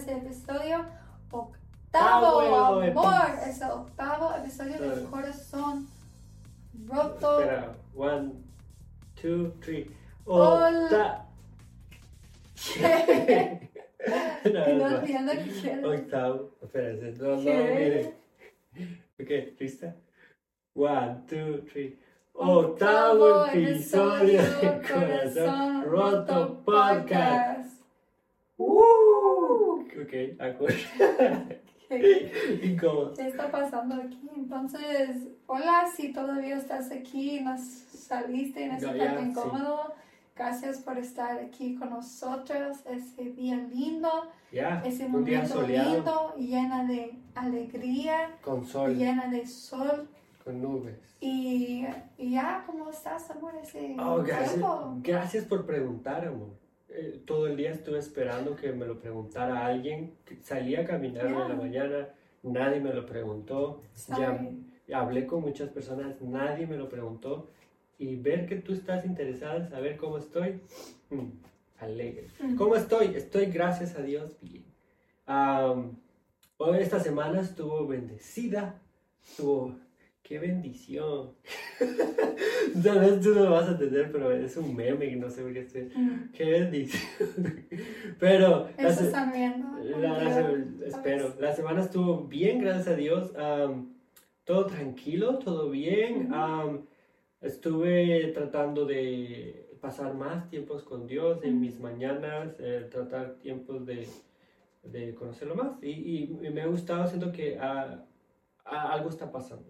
ese episodio. Octavo Octavo amor. episodio. Es el octavo episodio del Sí. corazón roto. Espera, one, two, three. Hola. Octa- No no, entiendo qué quieres. Octavo. Espérense, no, no, ¿Qué? miren. Ok, ¿lista? One, two, three. Octavo Octavo episodio de Corazón Roto Podcast. Ok, acuerdo. ¿Qué, Incómodo. qué está pasando aquí? Entonces, hola, si todavía estás aquí y nos saliste en ese No, ya, parte sí. incómodo, gracias por estar aquí con nosotros ese día lindo, Ya, ese un día momento soleado lindo, llena de alegría, con sol, llena de sol. con nubes. Y, y ya, ¿cómo estás, amor? Ese Oh, gracias, tiempo? gracias por preguntar, amor. Eh, todo el día estuve esperando que me lo preguntara alguien. Salí a caminar en la Yeah. mañana, nadie me lo preguntó. Ya hablé con muchas personas, nadie me lo preguntó. Y ver que tú estás interesada en saber cómo estoy, mm, alegre. Mm. ¿Cómo estoy? Estoy, gracias a Dios, bien. Am, hoy esta semana estuvo bendecida. Estuvo, qué bendición. Tal vez tú no lo vas a entender, pero es un meme y no sé por qué estoy. Mm. Qué bendición. Pero la Eso se- están viendo. la- la espero. La semana estuvo bien, gracias a Dios. am, todo tranquilo, todo bien. Am, estuve tratando de pasar más tiempos con Dios en mis mañanas, eh, tratar tiempos de, de conocerlo más. Y, y- y me ha gustado, siento que ah, ah, algo está pasando.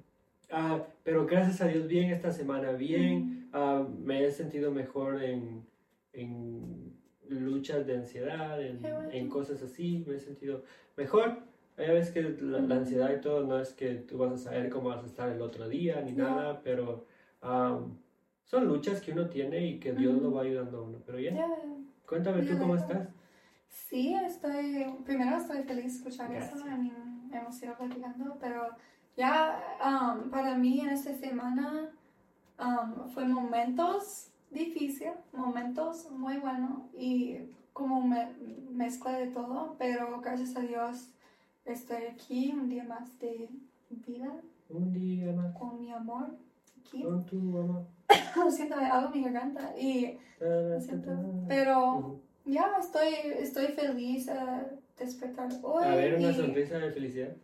Ah, pero gracias a Dios, bien esta semana, bien. Ah, me he sentido mejor en, en luchas de ansiedad, en, bueno. en cosas así, me he sentido mejor. Ya ves que la, la ansiedad y todo no es que tú vas a saber cómo vas a estar el otro día ni No. nada, pero am, son luchas que uno tiene y que Dios lo va ayudando a uno. Pero ya, Ya. cuéntame tú Ya, cómo estás. Sí, estoy, primero estoy feliz de escuchar eso, Gracias. a mí hemos ido platicando, pero ya um, para mí en esta semana um, fue momentos difíciles, momentos muy buenos y como me, mezcla de todo, pero gracias a Dios estoy aquí un día más de vida Un día más con mi amor aquí. con tu mamá. Lo siento, en mi garganta y lo siento, pero ya estoy, estoy feliz a despertar hoy. A ver, una y sonrisa de felicidad.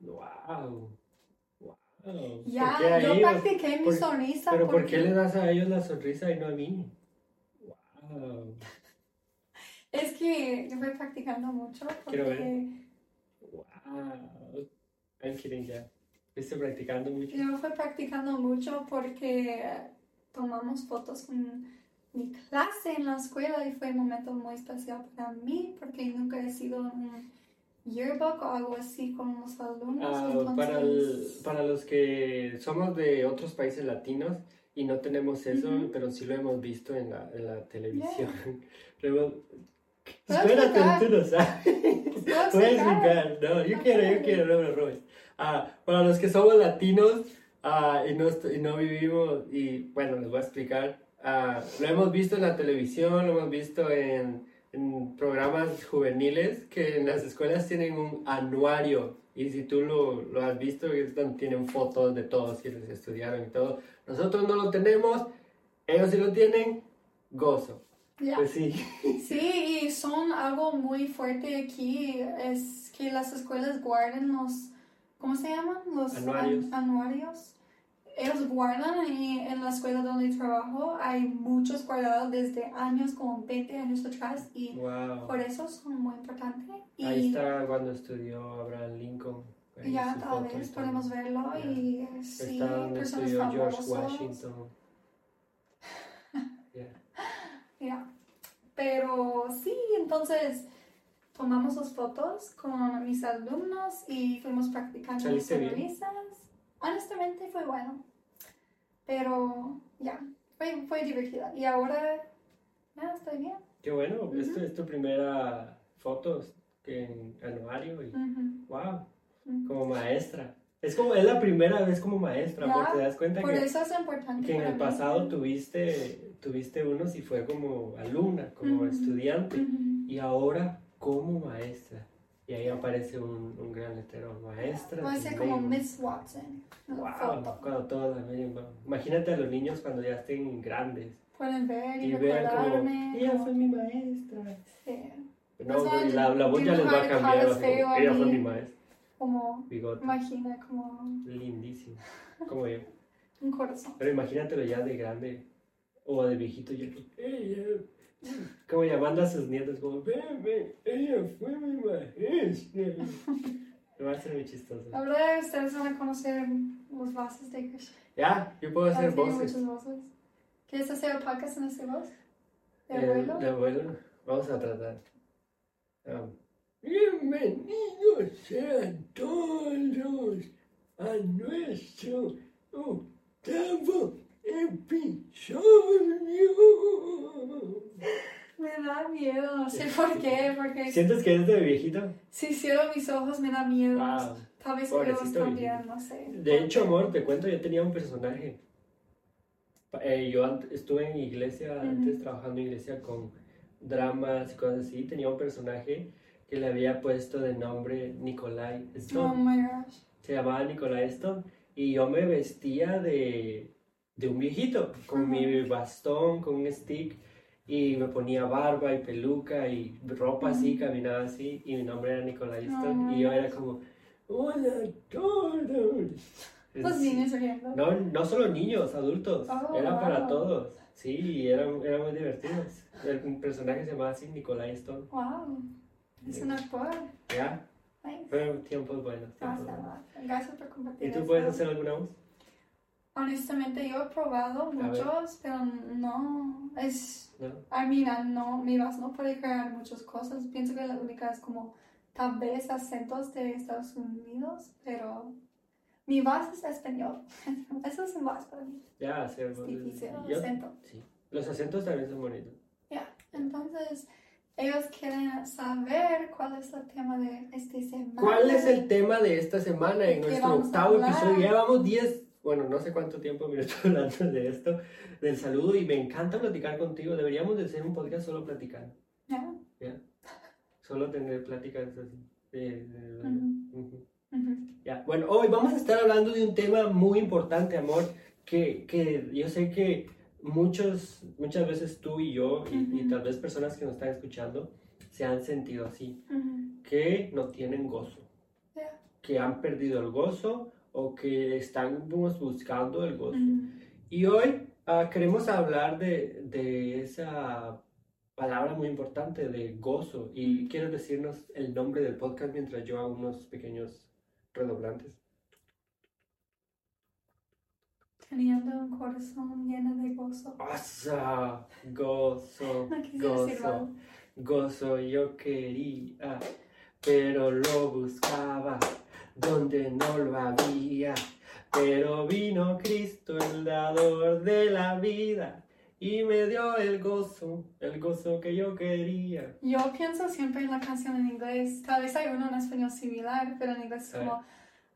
¡Wow! ¡Wow! ¿Por qué Ya, yo practiqué mi sonrisa. Pero ¿por porque qué le das a ellos la sonrisa y no a mí? ¡Wow! Es que yo voy practicando mucho. Porque Quiero ver. ¡Wow! I'm kidding, ya. ¿Viste practicando mucho? Yo fui practicando mucho porque tomamos fotos con mi clase en la escuela y fue un momento muy especial para mí porque nunca he sido un yearbook o algo así con los alumnos. Ah, entonces, para, el- para los que somos de otros países latinos y no tenemos eso, pero sí lo hemos visto en la, en la televisión. ¿Puedo Espérate, tú no sabes. ¿Puedo Voy a explicar? No, yo Ok. quiero, yo quiero, no me robes. Ah, para los que somos latinos ah, y, no, y no vivimos, y bueno, les voy a explicar. Lo hemos visto en la televisión, lo hemos visto en, en programas juveniles que en las escuelas tienen un anuario. Y si tú lo, lo has visto, tienen fotos de todos quienes estudiaron y todo. Nosotros no lo tenemos, ellos sí lo tienen, gozo. Ya. Pues sí. Sí, y son algo muy fuerte aquí, es que las escuelas guardan los, ¿cómo se llaman? Los Anuarios. an- anuarios. Ellos guardan y en la escuela donde trabajo hay muchos guardados desde años, como 20 años atrás, y Wow. por eso son muy importantes. Y Ahí está cuando estudió Abraham Lincoln. Ahí ya tal vez podemos verlo Ya. y sí, Está donde personas estudió George. Washington. Yeah. Ya. Pero sí, entonces tomamos las fotos con mis alumnos y fuimos practicando las sonrisas. Honestamente fue bueno. Pero ya, fue, fue divertida. Y ahora ya estoy bien. Qué bueno, Ujú. esto es tu primera foto en anuario y Ujú, wow, ujú. como maestra. Es como, es la primera vez como maestra, Ya, porque te das cuenta Por que, eso es importante. que en el mí. pasado tuviste, tuviste unos y fue como alumna, como estudiante, y ahora como maestra. Y ahí aparece un, un gran letrero, maestra. Sin como label". Miss Watson. Wow, foto. cuando todos la miren. Imagínate a los niños cuando ya estén grandes Pueden ver y, y vean como, ella fue mi maestra. sí, No, Pues la, la voz ya les va a cambiar. caras va a ser como, feo a ella fue mi maestra. como, Bigote. imagina como Lindísimo. Como yo. un corazón. Pero imagínatelo ya de grande o de viejito ya. Ella. Como llamando a sus nietos como, ven, ven, ella fue mi maestra. Va a ser muy chistoso. Ahora ustedes van a conocer los bases de Krishna. Ya, yo puedo hacer voces. voces. ¿Quieres hacer el podcast en ese voz? ¿De El- abuelo? de abuelo. Vamos a tratar. Um, Bienvenidos sean todos a nuestro octavo Me da miedo, no sé por qué, porque ¿Sientes que eres de viejito? si cierro mis ojos me da miedo. Wow. Tal vez también, no sé. De hecho, amor, te cuento, yo tenía un personaje. Eh, yo estuve en iglesia, antes trabajando en iglesia con dramas y cosas así. Tenía un personaje que le había puesto de nombre Nikolai Oh Stone. my gosh. Se llamaba Nikolai Stone. Y yo me vestía de, de un viejito, con mi bastón, con un stick. Y me ponía barba y peluca y ropa así, caminaba así. Y mi nombre era Stone. Oh y yo era como, hola todos. Los Sí. niños riendo. No, no solo niños, adultos. Oh, era para wow. todos. Sí, y eran, eran muy divertidos. El personaje se llamaba así Nikolai Stone. Wow. Es un actor. ¿Ya? Fueron tiempos buenos. tiempos buenos. Gracias, por compartir. ¿Y tú puedes hacer alguna voz? Honestamente, yo he probado muchos, pero no. Es. ¿No? Ay, mira, no. Mi voz no puede crear muchas cosas. Pienso que la única es como. Tal vez acentos de Estados Unidos, pero. Mi voz es español. Eso es un voz para mí. Ya, hacer Es voces. difícil. Yo- Acento. sí. Los acentos también son bonitos. Ya. Entonces, ellos quieren saber cuál es el tema de este semana. ¿Cuál es el tema de esta semana en ¿De qué nuestro vamos octavo episodio? Ya llevamos 10, bueno, no sé cuánto tiempo me estoy hablando de esto, del saludo, y me encanta platicar contigo. Deberíamos de hacer un podcast solo platicando. Ya. Solo tener pláticas así. Ya, bueno, hoy vamos a estar hablando de un tema muy importante, amor, que, que yo sé que muchos, muchas veces tú y yo, y, y tal vez personas que nos están escuchando, se han sentido así, que no tienen gozo, Ya. que han perdido el gozo o que están buscando el gozo. Ujú. Y hoy ah, queremos hablar de, de esa palabra muy importante de gozo. Y quieres decirnos el nombre del podcast mientras yo hago unos pequeños redoblantes. Teniendo un corazón lleno de gozo. Gozo, gozo, mal. gozo yo quería, pero lo buscaba donde no lo había. Pero vino Cristo, el dador de la vida, y me dio el gozo, el gozo que yo quería. Yo pienso siempre en la canción en inglés. Tal vez hay uno en español similar, pero en inglés es como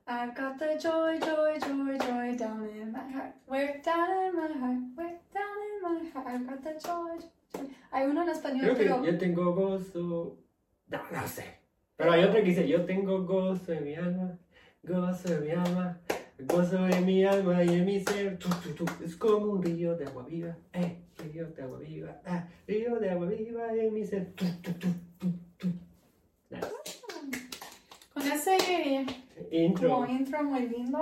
I've got the joy, joy, joy, joy down in my heart. We're down in my heart. We're down in my heart. I've got the joy, joy. Hay uno en español, Creo que pero yo tengo gozo, no, no sé. Pero hay otra que dice, yo tengo gozo en mi alma, gozo en mi alma, gozo en mi alma y en mi ser. Tu, tu, tu. Es como un río de agua viva, eh, río de agua viva, ah, río de agua viva en mi ser. Tu, tu, tu, tu, tu. Nice. con ese Intro. como intro muy lindo,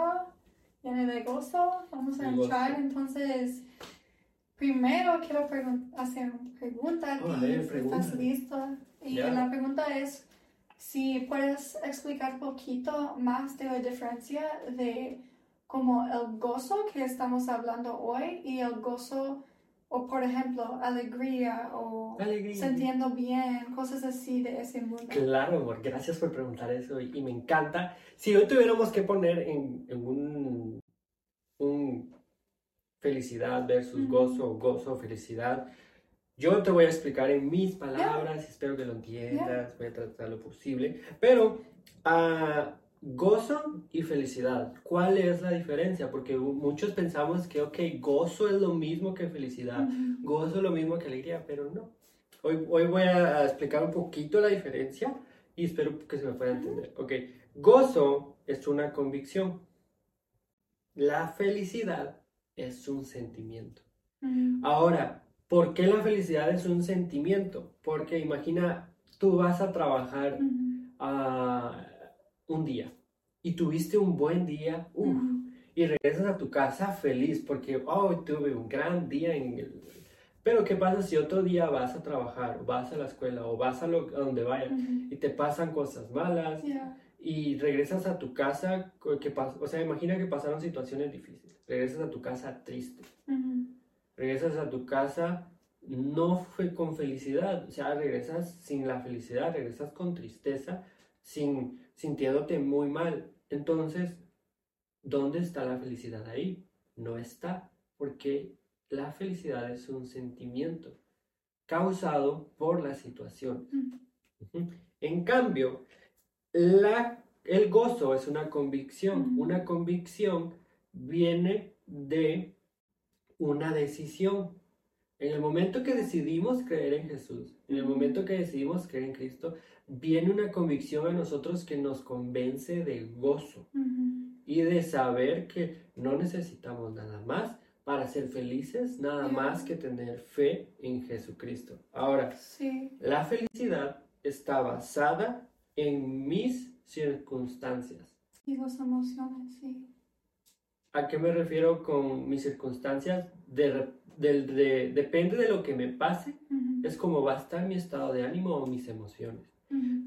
lleno de gozo, vamos a entrar. Entonces, primero quiero pregun- hacer una pregunta a Oh. ¿Estás listo? Y la pregunta es si puedes explicar poquito más de la diferencia de como el gozo que estamos hablando hoy y el gozo, o por ejemplo, alegría o Alegría. sintiendo bien, cosas así de ese mundo. Claro, amor, gracias por preguntar eso y, y me encanta. Si hoy tuviéramos que poner en, en un, un felicidad versus Ujú. gozo, gozo, felicidad, yo te voy a explicar en mis palabras, espero que lo entiendas, voy a tratar lo posible, pero ah, gozo y felicidad, ¿cuál es la diferencia? Porque muchos pensamos que, ok, gozo es lo mismo que felicidad Ujú. gozo lo mismo que alegría, pero no. Hoy, hoy voy a explicar un poquito la diferencia y espero que se me pueda entender. Ok, gozo es una convicción. La felicidad es un sentimiento. Ujú. Ahora, ¿por qué la felicidad es un sentimiento? Porque imagina, tú vas a trabajar ah, un día y tuviste un buen día, Ujú. y regresas a tu casa feliz porque, oh, tuve un gran día en el... Pero ¿qué pasa si otro día vas a trabajar, vas a la escuela, o vas a, lo- a donde vayas, y te pasan cosas malas, Yeah. y regresas a tu casa, que o sea, imagina que pasaron situaciones difíciles, regresas a tu casa triste. Regresas a tu casa no fue con felicidad, o sea, regresas sin la felicidad, regresas con tristeza, sin sintiéndote muy mal. Entonces, ¿dónde está la felicidad ahí? No está, porque la felicidad es un sentimiento causado por la situación. En cambio, la, el gozo es una convicción. Una convicción viene de una decisión. En el momento que decidimos creer en Jesús, en el momento que decidimos creer en Cristo, viene una convicción a nosotros que nos convence de gozo y de saber que no necesitamos nada más para ser felices, nada más que tener fe en Jesucristo. Ahora, Sí. la felicidad está basada en mis circunstancias. Y las emociones, sí. ¿A qué me refiero con mis circunstancias? De de- depende de lo que me pase, es como va a estar mi estado de ánimo o mis emociones.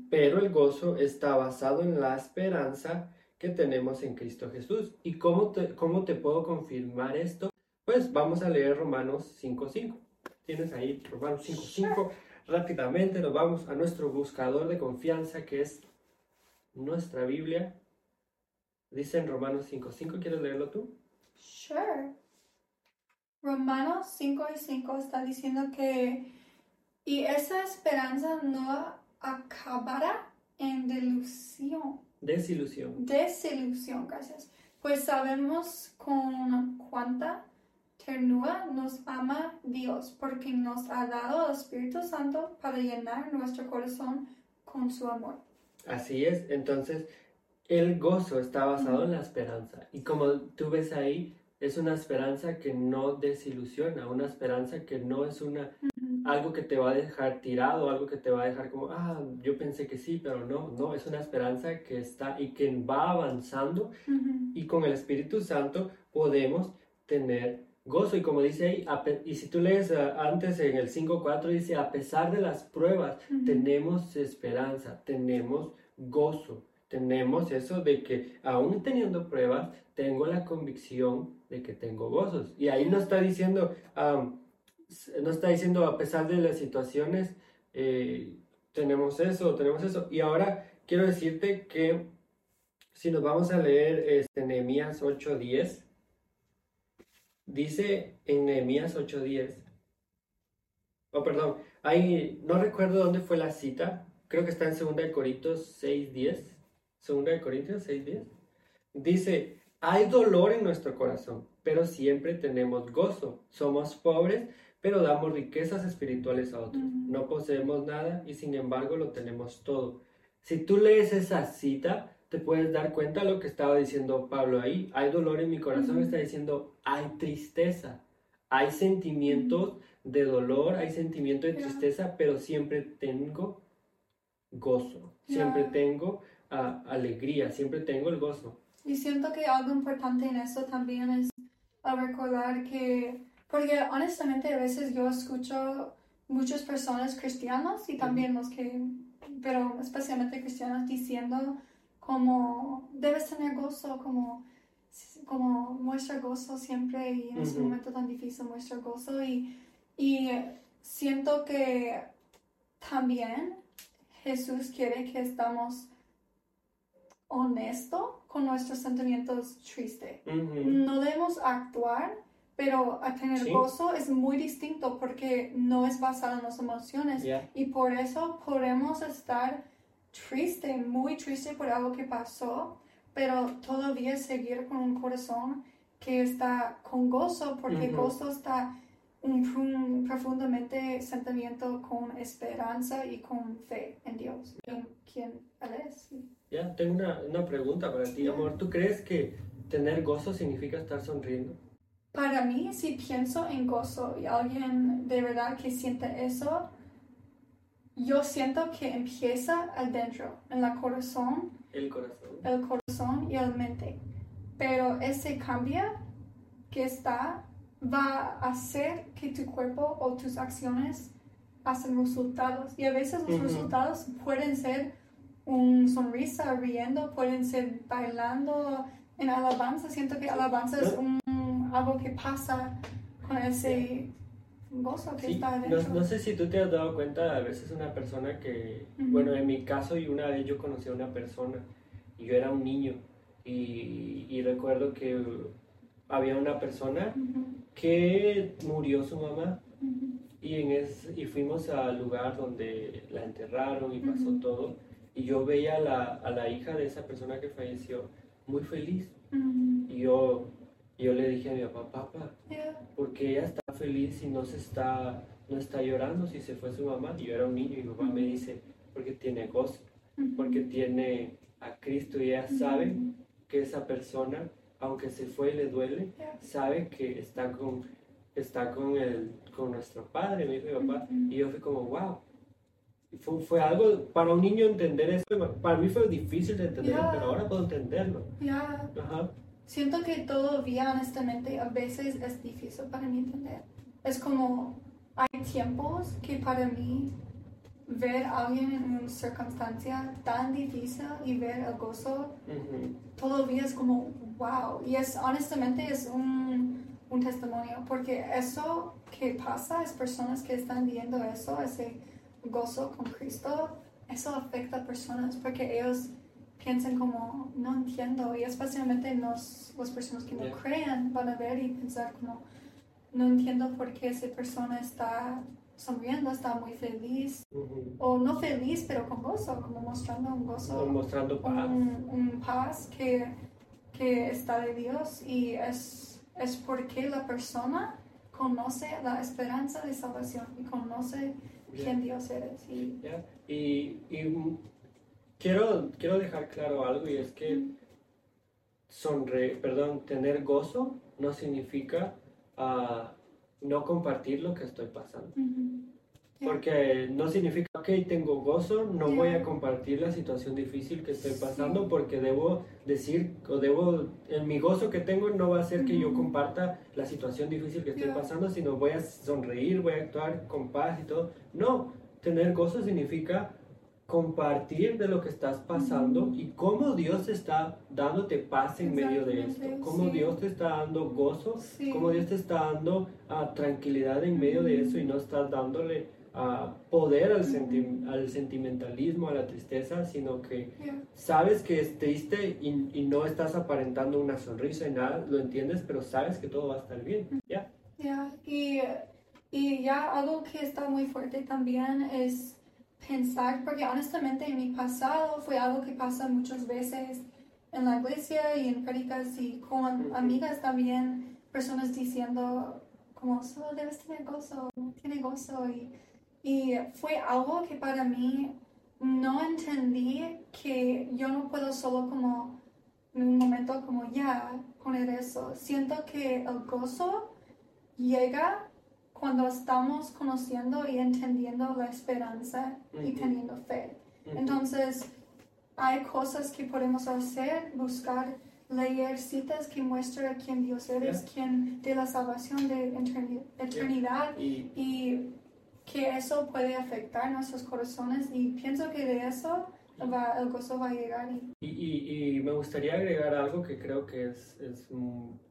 Pero el gozo está basado en la esperanza que tenemos en Cristo Jesús. ¿Y cómo te, cómo te puedo confirmar esto? Pues vamos a leer Romanos 5.5. Tienes ahí Romanos 5.5. Rápidamente nos vamos a nuestro buscador de confianza que es nuestra Biblia. Dice en Romanos 5.5. ¿Quieres leerlo tú? Sure. Romanos 5 y 5 está diciendo que y esa esperanza no acabará en delusión, Desilusión. desilusión, gracias. Pues sabemos con cuánta ternura nos ama Dios, porque nos ha dado el Espíritu Santo para llenar nuestro corazón con su amor. Así es, entonces el gozo está basado en la esperanza. Y como tú ves ahí, es una esperanza que no desilusiona, una esperanza que no es una, algo que te va a dejar tirado, algo que te va a dejar como, ah, yo pensé que sí, pero no, no, es una esperanza que está y que va avanzando y con el Espíritu Santo podemos tener gozo. Y como dice ahí, y si tú lees ah, antes en el 5.4, dice, a pesar de las pruebas, tenemos esperanza, tenemos gozo, tenemos eso de que aún teniendo pruebas, tengo la convicción de que tengo gozos. Y ahí no está diciendo, no está diciendo a pesar de las situaciones, eh, tenemos eso, tenemos eso. Y ahora quiero decirte que si nos vamos a leer este, Nehemías 8.10, dice en Nehemías 8.10, oh perdón, ahí no recuerdo dónde fue la cita, creo que está en 2 de Corintios 6.10, 2 de Corintios 6.10, dice, hay dolor en nuestro corazón, pero siempre tenemos gozo, somos pobres, pero damos riquezas espirituales a otros, Ujú. no poseemos nada y sin embargo lo tenemos todo. Si tú lees esa cita, te puedes dar cuenta de lo que estaba diciendo Pablo ahí. Hay dolor en mi corazón, Ujú. está diciendo, hay tristeza, hay sentimientos de dolor, hay sentimiento de tristeza, pero siempre tengo gozo, siempre tengo alegría, siempre tengo el gozo. Y siento que algo importante en eso también es recordar que, porque honestamente a veces yo escucho muchas personas cristianas y también los que, pero especialmente cristianos diciendo como debes tener gozo, como, como muestra gozo siempre y en ese Ujú. momento tan difícil muestra gozo y, y siento que también Jesús quiere que estamos honestos con nuestros sentimientos tristes. No debemos actuar, pero a tener Sí. gozo es muy distinto porque no es basado en las emociones. Y por eso podemos estar triste, muy triste por algo que pasó, pero todavía seguir con un corazón que está con gozo, porque gozo está un, un profundamente sentimiento con esperanza y con fe en Dios, en quien Él es. Ya, tengo una, una pregunta para ti, amor. ¿Tú crees que tener gozo significa estar sonriendo? Para mí, si pienso en gozo y alguien de verdad que siente eso, yo siento que empieza adentro, en el corazón, El corazón. el corazón y el mente. Pero ese cambio que está va a hacer que tu cuerpo o tus acciones hacen resultados. Y a veces los Ujú. resultados pueden ser un sonrisa, riendo, pueden ser bailando en alabanza. Siento que alabanza es un, algo que pasa con ese gozo que Sí, está no, adentro. no sé si tú te has dado cuenta, a veces una persona que, Ujú. bueno, en mi caso y una vez yo conocí a una persona y yo era un niño y, y recuerdo que había una persona Ujú, que murió su mamá. Y, en es, y fuimos al lugar donde la enterraron y pasó todo. Y yo veía a la, a la hija de esa persona que falleció muy feliz. Y yo, yo le dije a mi papá, papá, Yeah, porque ella está feliz y no se está no está llorando si se fue su mamá y yo era un niño y mi papá me dice porque tiene gozo porque tiene a Cristo y ella sabe que esa persona aunque se fue y le duele sabe que está con está con el con nuestro padre me dijo mi papá y yo fui como wow fue, fue algo para un niño entender eso para mí fue difícil de entender Yeah. pero ahora puedo entenderlo Yeah. ajá Siento que todavía, honestamente, a veces es difícil para mí entender. Es como, hay tiempos que para mí ver a alguien en una circunstancia tan difícil y ver el gozo, Ujú. todavía es como, wow. Y es, honestamente, es un, un testimonio, porque eso que pasa es personas que están viendo eso, ese gozo con Cristo, eso afecta a personas, porque ellos piensan como, no entiendo, y especialmente los, las personas que no Yeah. creen van a ver y pensar como, no entiendo por qué esa persona está sonriendo, está muy feliz, o no feliz, pero con gozo, como mostrando un gozo mostrando paz. un, un paz que, que está de Dios. Y es, es porque la persona conoce la esperanza de salvación y conoce quién Dios eres. Y, ¿ya? Y, y, quiero, quiero dejar claro algo y es que sonre, perdón, tener gozo no significa ah, no compartir lo que estoy pasando. Yeah. Porque no significa, ok, tengo gozo, no Yeah. voy a compartir la situación difícil que estoy Sí. pasando porque debo decir, o debo, en mi gozo que tengo no va a ser que yo comparta la situación difícil que estoy Yeah. pasando, sino voy a sonreír, voy a actuar con paz y todo. No, tener gozo significa compartir de lo que estás pasando Ujú. y cómo Dios está dándote paz en medio de esto, cómo sí. Dios te está dando gozo Sí. como Dios te está dando ah, tranquilidad en medio de eso y no estás dándole ah, poder al, senti- al sentimentalismo, a la tristeza, sino que Yeah. sabes que es triste y, y no estás aparentando una sonrisa y nada, lo entiendes, pero sabes que todo va a estar bien. ¿Ya? Yeah, Y, y ya algo que está muy fuerte también es pensar, porque honestamente en mi pasado fue algo que pasa muchas veces en la iglesia y en predicas y con amigas también, personas diciendo como solo debes tener gozo, tiene gozo y, y fue algo que para mí no entendí que yo no puedo solo como en un momento como ya poner eso. Siento que el gozo llega cuando estamos conociendo y entendiendo la esperanza y Ujú. teniendo fe. Ujú. Entonces, hay cosas que podemos hacer, buscar, leer citas que muestran quién Dios eres, quién de la salvación de eterni- eternidad Y, y que eso puede afectar nuestros corazones y pienso que de eso va, el gozo va a llegar y y, y- y me gustaría agregar algo que creo que es, es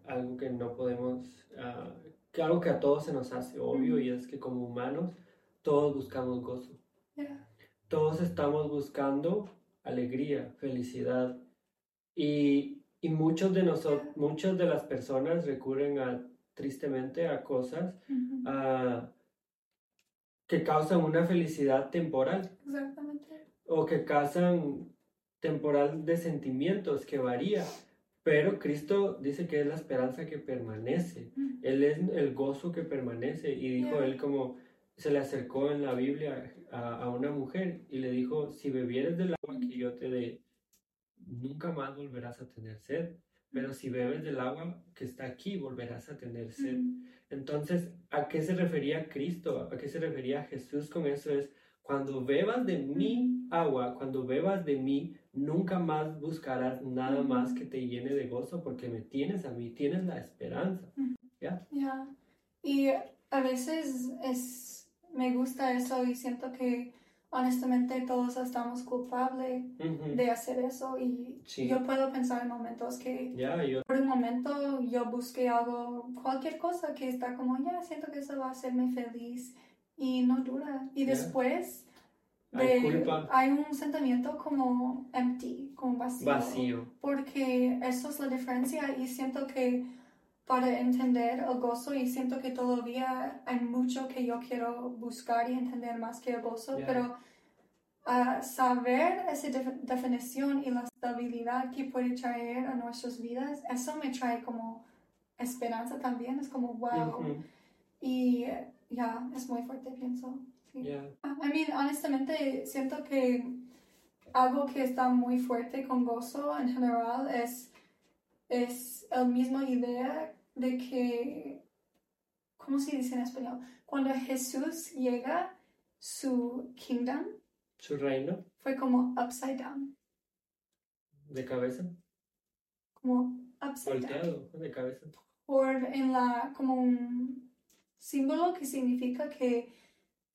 algo que no podemos, ah, que algo que a todos se nos hace obvio y es que como humanos todos buscamos gozo. yeah. todos estamos buscando alegría, felicidad y, y muchos de nosotros, muchas de las personas recurren a, tristemente a cosas que causan una felicidad temporal Exactamente. o que causan temporal de sentimientos que varía, Pero Cristo dice que es la esperanza que permanece. Mm. Él es el gozo que permanece. Y dijo él como se le acercó en la Biblia a, a una mujer y le dijo, si bebieres del agua que yo te dé, nunca más volverás a tener sed. Pero si bebes del agua que está aquí, volverás a tener sed. Mm. Entonces, ¿a qué se refería Cristo? ¿A qué se refería Jesús con eso? Es cuando bebas de mi agua, cuando bebas de mí, nunca más buscarás nada más que te llene de gozo porque me tienes a mí, tienes la esperanza. ¿Ya? Y a veces es, me gusta eso y siento que honestamente todos estamos culpables Ujú. de hacer eso y Sí. yo puedo pensar en momentos que Ya, yo, por un momento yo busqué algo, cualquier cosa que está como, ya, siento que eso va a hacerme feliz y no dura. Y después hay de- culpa, hay un sentimiento como empty, como vacío. vacío. Porque eso es la diferencia y siento que para entender el gozo y siento que todavía hay mucho que yo quiero buscar y entender más que el gozo, Ya. pero ah, saber esa def- definición y la estabilidad que puede traer a nuestras vidas, eso me trae como esperanza también, es como wow. Ujú. Y eh, ya, es muy fuerte, pienso. Sí. Ya. I mean, honestamente, siento que algo que está muy fuerte con gozo en general es, es la misma idea de que, ¿cómo se dice en español? Cuando Jesús llega, su kingdom Su reino fue como upside down, de cabeza, como upside down. volteado de cabeza. Por en la, como un símbolo que significa que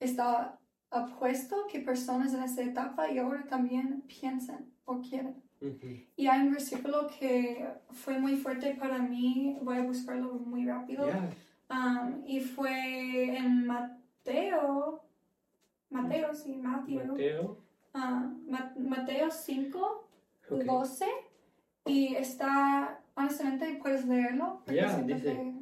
está apuesto que personas en esta etapa y ahora también piensan o quieren. Y hay un versículo que fue muy fuerte para mí, voy a buscarlo muy rápido, um, y fue en Mateo, Mateo, sí, Mateo, Mateo. Ma- Mateo 5, ok. 12, y está, honestamente, puedes leerlo. siento dice. que-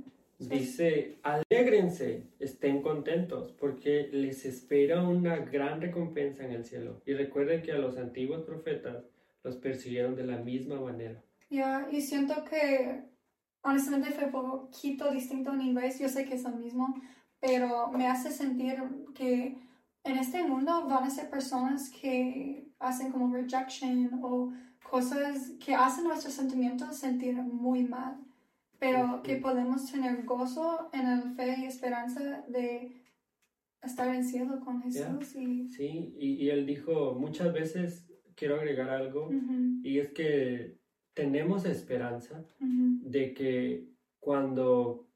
Dice, alégrense, estén contentos, porque les espera una gran recompensa en el cielo. Y recuerden que a los antiguos profetas los persiguieron de la misma manera. Ya, y siento que honestamente fue poquito distinto en inglés, yo sé que es lo mismo, pero me hace sentir que en este mundo van a ser personas que hacen como rejection o cosas que hacen nuestros sentimientos sentir muy mal, pero que podemos tener gozo en el fe y esperanza de estar en cielo con Jesús y... Sí, y, y él dijo, muchas veces quiero agregar algo, Ujú, y es que tenemos esperanza ujú, de que cuando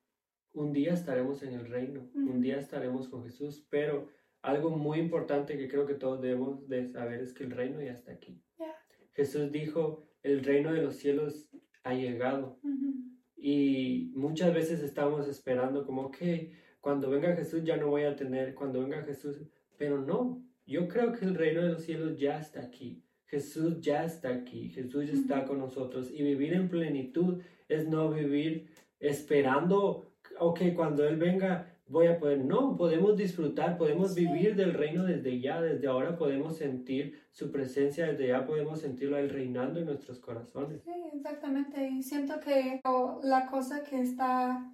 un día estaremos en el reino, un Ujú. día estaremos con Jesús, pero algo muy importante que creo que todos debemos de saber es que el reino ya está aquí. Ya. Jesús dijo, el reino de los cielos ha llegado ujú, y muchas veces estamos esperando como que cuando venga Jesús ya no voy a tener, cuando venga Jesús, pero no, yo creo que el reino de los cielos ya está aquí. Jesús ya está aquí, Jesús ya está con nosotros y vivir en plenitud es no vivir esperando, ok, cuando Él venga voy a poder, no, podemos disfrutar, podemos Sí. vivir del reino desde ya, desde ahora podemos sentir su presencia, desde ya podemos sentirlo Él reinando en nuestros corazones. Sí, exactamente. Y siento que la cosa que está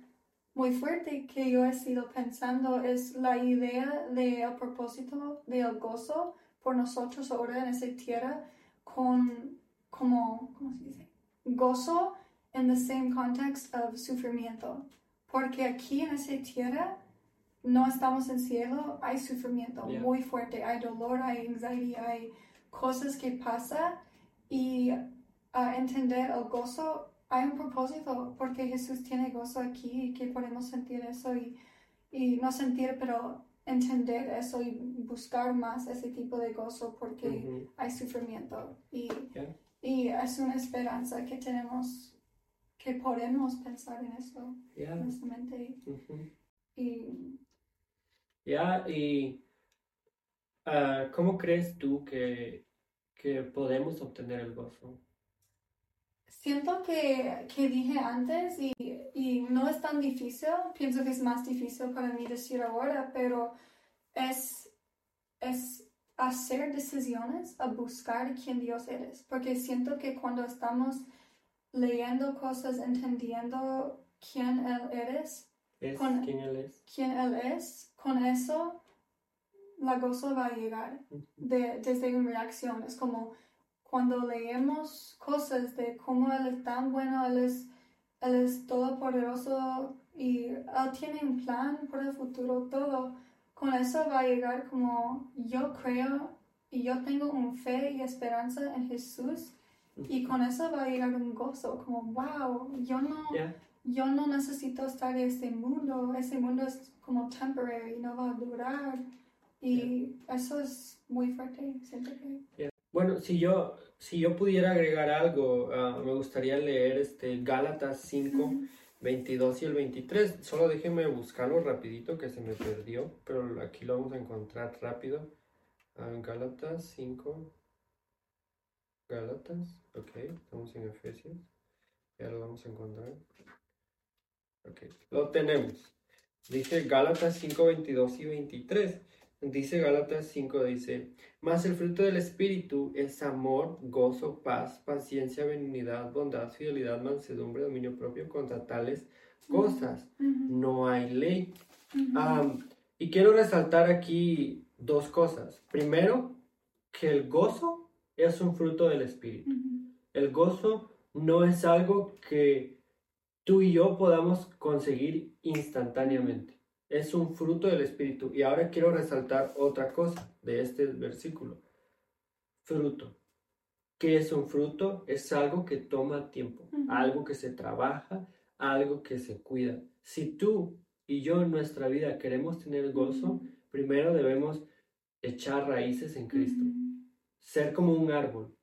muy fuerte que yo he sido pensando es la idea del propósito del gozo por nosotros ahora en esa tierra con como, ¿cómo se dice? Gozo in the same context of sufrimiento. Porque aquí en esa tierra no estamos en cielo, hay sufrimiento Yeah. muy fuerte, hay dolor, hay anxiety, hay cosas que pasan y a entender el gozo, hay un propósito porque Jesús tiene gozo aquí y que podemos sentir eso y, y no sentir, pero entender eso y buscar más ese tipo de gozo porque Ujú. hay sufrimiento y, Ya. y es una esperanza que tenemos, que podemos pensar en eso, honestamente. Ujú. Y Ya, y ah, ¿cómo crees tú que, que podemos obtener el gozo? Siento que, que dije antes y, y no es tan difícil, pienso que es más difícil para mí decir ahora, pero es, es hacer decisiones a buscar quién Dios eres, porque siento que cuando estamos leyendo cosas, entendiendo quién Él eres, Es Con- quien Él es. quién Él es, con eso la gozo va a llegar de, desde una reacción. Es como cuando leemos cosas de cómo Él es tan bueno, Él es, él es todopoderoso y Él tiene un plan por el futuro, todo. Con eso va a llegar como yo creo y yo tengo un fe y esperanza en Jesús. Y con eso va a llegar un gozo, como wow, yo no. Yo no necesito estar en este mundo, ese mundo es como temporary, no va a durar. Y eso es muy fuerte, siento que. Bueno, si yo, si yo pudiera agregar algo, ah, me gustaría leer este Gálatas 5, 22 y el 23. Solo déjenme buscarlo rapidito que se me perdió, pero aquí lo vamos a encontrar rápido. Ah, Gálatas 5. Gálatas, ok, estamos en Efesios. Ya lo vamos a encontrar. Lo tenemos. Dice Gálatas 5, 22 y 23. Dice Gálatas 5, dice, mas el fruto del Espíritu es amor, gozo, paz, paciencia, benignidad, bondad, fidelidad, mansedumbre, dominio propio. Contra tales cosas no hay ley. y quiero resaltar aquí dos cosas. Primero, que el gozo es un fruto del Espíritu. ujú, El gozo no es algo que tú y yo podamos conseguir instantáneamente. Es un fruto del Espíritu. Y ahora quiero resaltar otra cosa de este versículo. Fruto. ¿Qué es un fruto? Es algo que toma tiempo, algo que se trabaja, algo que se cuida. Si tú y yo en nuestra vida queremos tener gozo, primero debemos echar raíces en Cristo ser como un árbol.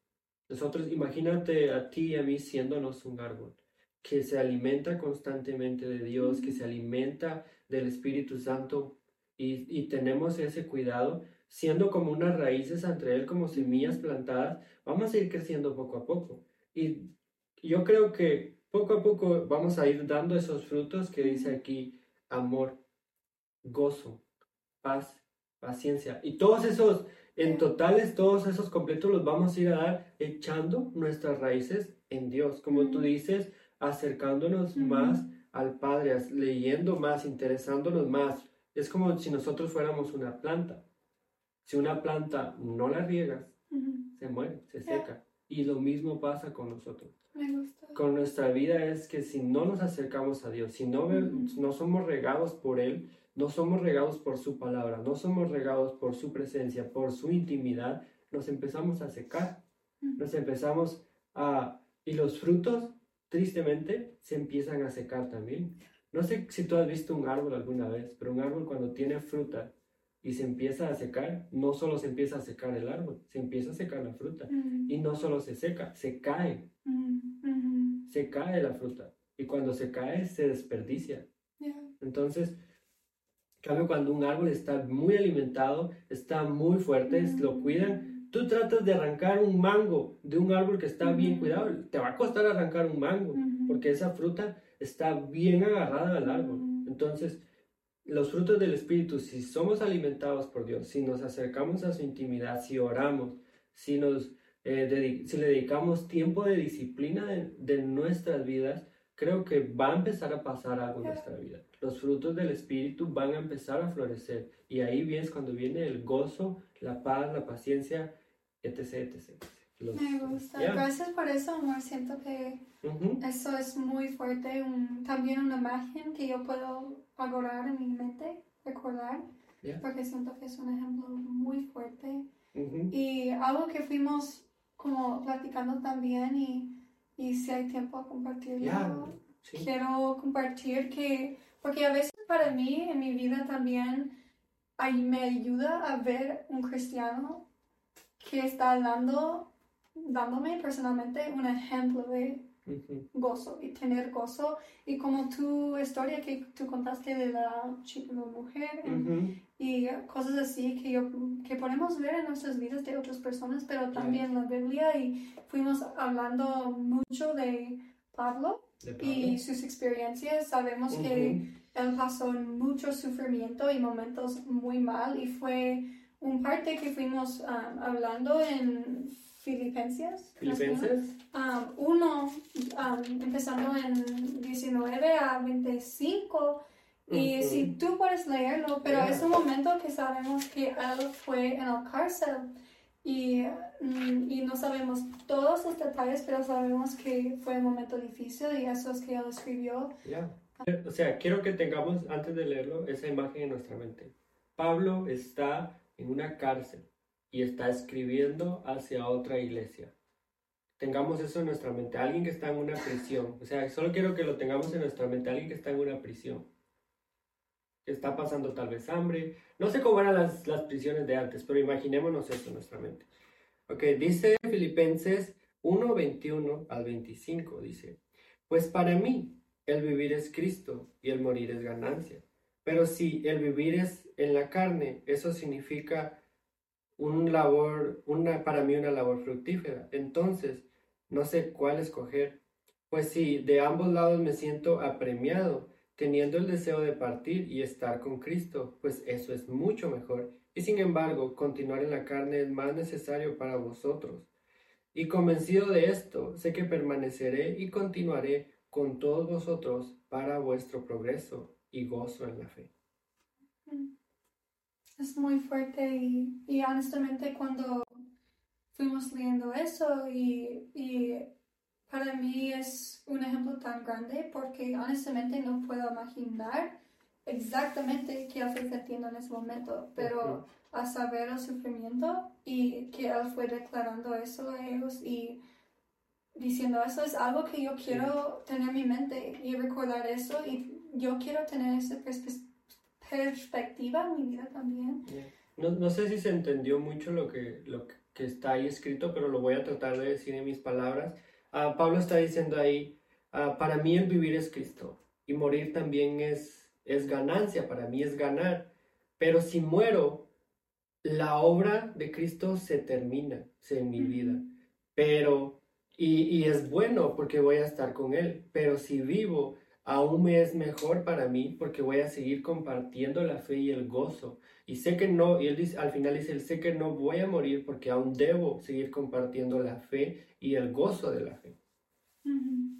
Nosotros, imagínate a ti y a mí siéndonos un árbol que se alimenta constantemente de Dios, que se alimenta del Espíritu Santo y, y tenemos ese cuidado, siendo como unas raíces entre Él, como semillas plantadas, vamos a ir creciendo poco a poco. Y yo creo que poco a poco vamos a ir dando esos frutos que dice aquí, amor, gozo, paz, paciencia. Y todos esos, en totales, todos esos completos los vamos a ir a dar echando nuestras raíces en Dios. Como tú dices, acercándonos más al Padre, leyendo más, interesándonos más. Es como si nosotros fuéramos una planta. Si una planta no la riegas, se muere, se seca. Y lo mismo pasa con nosotros Me gusta. con nuestra vida es que si no nos acercamos a Dios, si no, no somos regados por Él, no somos regados por su palabra, no somos regados por su presencia, por su intimidad, nos empezamos a secar, nos empezamos a... Y los frutos, tristemente, se empiezan a secar también. No sé si tú has visto un árbol alguna vez, pero un árbol cuando tiene fruta y se empieza a secar, no solo se empieza a secar el árbol, se empieza a secar la fruta. Ujú, Y no solo se seca, se cae ujú, ujú. se cae la fruta y cuando se cae se desperdicia. Entonces, en cambio cuando un árbol está muy alimentado, está muy fuerte, es- lo cuidan, tú tratas de arrancar un mango de un árbol que está bien cuidado, te va a costar arrancar un mango porque esa fruta está bien agarrada al árbol. Entonces, los frutos del Espíritu, si somos alimentados por Dios, si nos acercamos a su intimidad, si oramos, si, nos, eh, si le dedicamos tiempo de disciplina de, de nuestras vidas, creo que va a empezar a pasar algo en nuestra vida. Los frutos del Espíritu van a empezar a florecer. Y ahí vienes cuando viene el gozo, la paz, la paciencia, etc. etc. Los- Me gusta. Ya. Gracias por eso, amor. Siento que Ujú. eso es muy fuerte. Un- también una imagen que yo puedo adorar en mi mente, recordar, Ya. porque siento que es un ejemplo muy fuerte. Ujú. Y algo que fuimos como platicando también y, y si hay tiempo a compartirlo. Ya, sí. quiero compartir que, porque a veces para mí en mi vida también ay- me ayuda a ver un cristiano que está dando, dándome personalmente un ejemplo de gozo y tener gozo y como tu historia que tú contaste de la chica, la mujer y cosas así que, yo, que podemos ver en nuestras vidas de otras personas, pero también la Biblia y fuimos hablando mucho de Pablo De Pablo. y sus experiencias. Sabemos que Ujú. él pasó mucho sufrimiento y momentos muy mal y fue un parte que fuimos um, hablando en Filipenses. Filipenses. Um, uno, um, empezando en 19 a 25. Y si tú puedes leerlo, pero Yeah. es un momento que sabemos que él fue en la cárcel y, mm, y no sabemos todos los detalles, pero sabemos que fue un momento difícil y eso es que él escribió. Ya. O sea, quiero que tengamos, antes de leerlo, esa imagen en nuestra mente. Pablo está en una cárcel y está escribiendo hacia otra iglesia. Tengamos eso en nuestra mente. Alguien que está en una prisión. O sea, solo quiero que lo tengamos en nuestra mente. Alguien que está en una prisión. Que está pasando tal vez hambre. No sé cómo eran las, las prisiones de antes, pero imaginémonos eso en nuestra mente. Ok, dice Filipenses 1, 21 al 25. Dice, pues para mí el vivir es Cristo y el morir es ganancia. Pero si el vivir es en la carne, eso significa un labor, para mí una labor fructífera. Entonces, no sé cuál escoger. Pues si de ambos lados me siento apremiado, teniendo el deseo de partir y estar con Cristo, pues eso es mucho mejor. Y sin embargo, continuar en la carne es más necesario para vosotros. Y convencido de esto, sé que permaneceré y continuaré con todos vosotros para vuestro progreso y gozo en la fe. Es muy fuerte y, y honestamente cuando fuimos leyendo eso y, y para mí es un ejemplo tan grande porque honestamente no puedo imaginar exactamente qué él está sintiendo en ese momento, pero a saber el sufrimiento y que él fue declarando eso a ellos y diciendo eso es algo que yo quiero tener en mi mente y recordar eso y yo quiero tener esa perspe- perspectiva en mi vida también. No, no sé si se entendió mucho lo que, lo que- está ahí escrito, pero lo voy a tratar de decir en mis palabras. Ah, Pablo está diciendo ahí, ah, para mí el vivir es Cristo y morir también es, es ganancia, para mí es ganar. Pero si muero, la obra de Cristo se termina se- en mi vida. Pero, y, y es bueno porque voy a estar con Él, pero si vivo, aún me es mejor para mí porque voy a seguir compartiendo la fe y el gozo. Y sé que no, y él dice, al final dice, él sé que no voy a morir porque aún debo seguir compartiendo la fe y el gozo de la fe.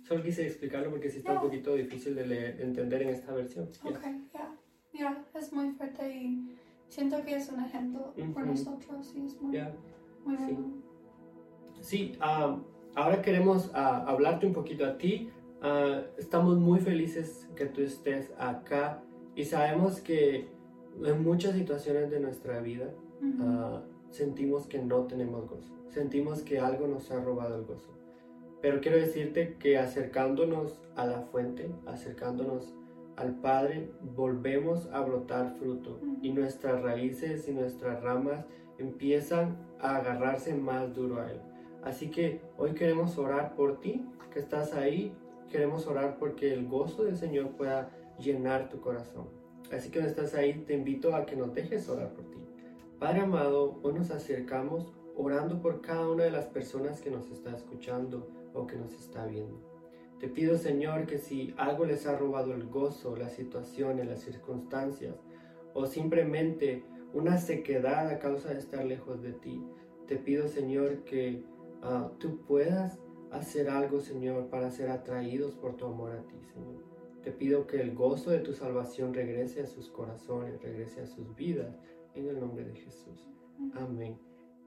Solo quise explicarlo porque sí está un Ya. poquito difícil de leer- de entender en esta versión. Ya. Ok, ya, ya, es muy fuerte y siento que es un ejemplo por Ujú. nosotros y es muy, muy sí. bueno. Sí, ah, ahora queremos ah, hablarte un poquito a ti. Ah, estamos muy felices que tú estés acá y sabemos que en muchas situaciones de nuestra vida Ujú. ah, sentimos que no tenemos gozo, sentimos que algo nos ha robado el gozo. Pero quiero decirte que acercándonos a la fuente, acercándonos al Padre, volvemos a brotar fruto y nuestras raíces y nuestras ramas empiezan a agarrarse más duro a Él. Así que hoy queremos orar por ti, que estás ahí, queremos orar porque el gozo del Señor pueda llenar tu corazón. Así que donde estás ahí, te invito a que nos dejes orar por ti. Padre amado, hoy nos acercamos orando por cada una de las personas que nos está escuchando o que nos está viendo. Te pido, Señor, que si algo les ha robado el gozo, las situaciones, las circunstancias, o simplemente una sequedad a causa de estar lejos de ti, te pido, Señor, que ah, tú puedas hacer algo, Señor, para ser atraídos por tu amor a ti, Señor. Te pido que el gozo de tu salvación regrese a sus corazones, regrese a sus vidas, en el nombre de Jesús. Amén.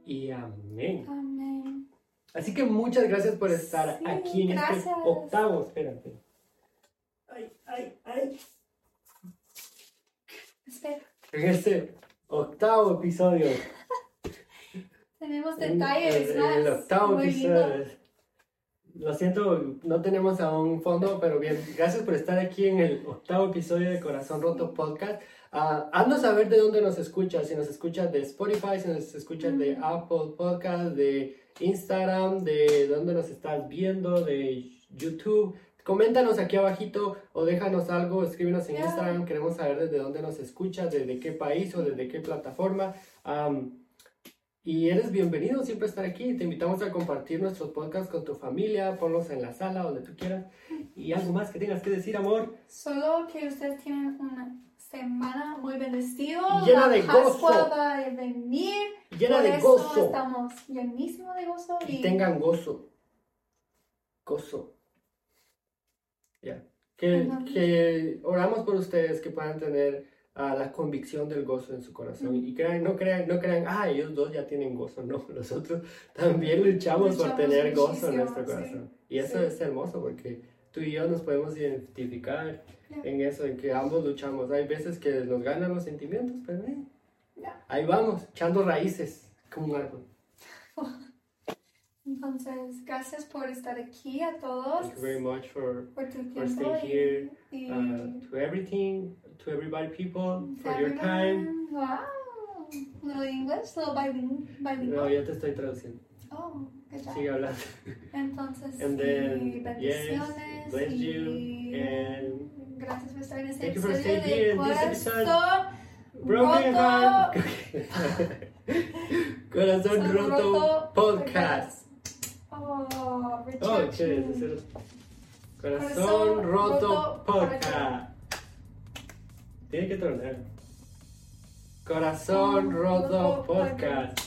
Y amén. Amén. Así que muchas gracias por estar Sí, aquí en este octavo. Espérate. Ay, ay, ay. Espera, En este octavo episodio. tenemos En- detalles en- más. en el octavo Muy episodio. lindo. Lo siento, no tenemos aún fondo, pero bien, gracias por estar aquí en el octavo episodio de Corazón Roto Podcast. Ah, haznos saber de dónde nos escuchas, si nos escuchas de Spotify, si nos escuchas de Apple Podcast, de Instagram, de dónde nos estás viendo, de YouTube. Coméntanos aquí abajito o déjanos algo, escríbenos en Yeah. Instagram, queremos saber desde dónde nos escuchas, desde qué país o desde qué plataforma. Y eres bienvenido siempre a estar aquí. Te invitamos a compartir nuestros podcasts con tu familia, ponlos en la sala, donde tú quieras. Y algo más que tengas que decir, amor. Solo que ustedes tienen una semana muy bendecido. Llena de gozo. va a venir. llena Por de eso gozo. estamos llenísimos de gozo y, Y tengan gozo. Gozo. Ya. Que, Ajá. que oramos por ustedes que puedan tener ah, la convicción del gozo en su corazón. Y crean, no crean, no crean, ah, ellos dos ya tienen gozo. No, nosotros también luchamos, por Luchamos tener gozo en nuestro sí. corazón. Y eso Sí. es hermoso porque tú y yo nos podemos identificar en eso, en que ambos luchamos. Hay veces que nos ganan los sentimientos, pero eh, ahí vamos, echando raíces como un árbol. Entonces, gracias por estar aquí a todos. Thank you very much for Por for tiempo staying here. y uh, to everything, to everybody, people, for to your time. Wow. Little English, little bilingual. No, ya te estoy traduciendo. Oh, good job. Sigue hablando. Entonces, And then, bendiciones. yes, bless you, and gracias por estar en este thank you for staying here in this episode. Broken Roto. Heart. Corazón Roto Podcast. Oh, Oh, era- Corazón Corazón Roto Roto Podcast. Tiene que tornar. Corazón Roto Podcast.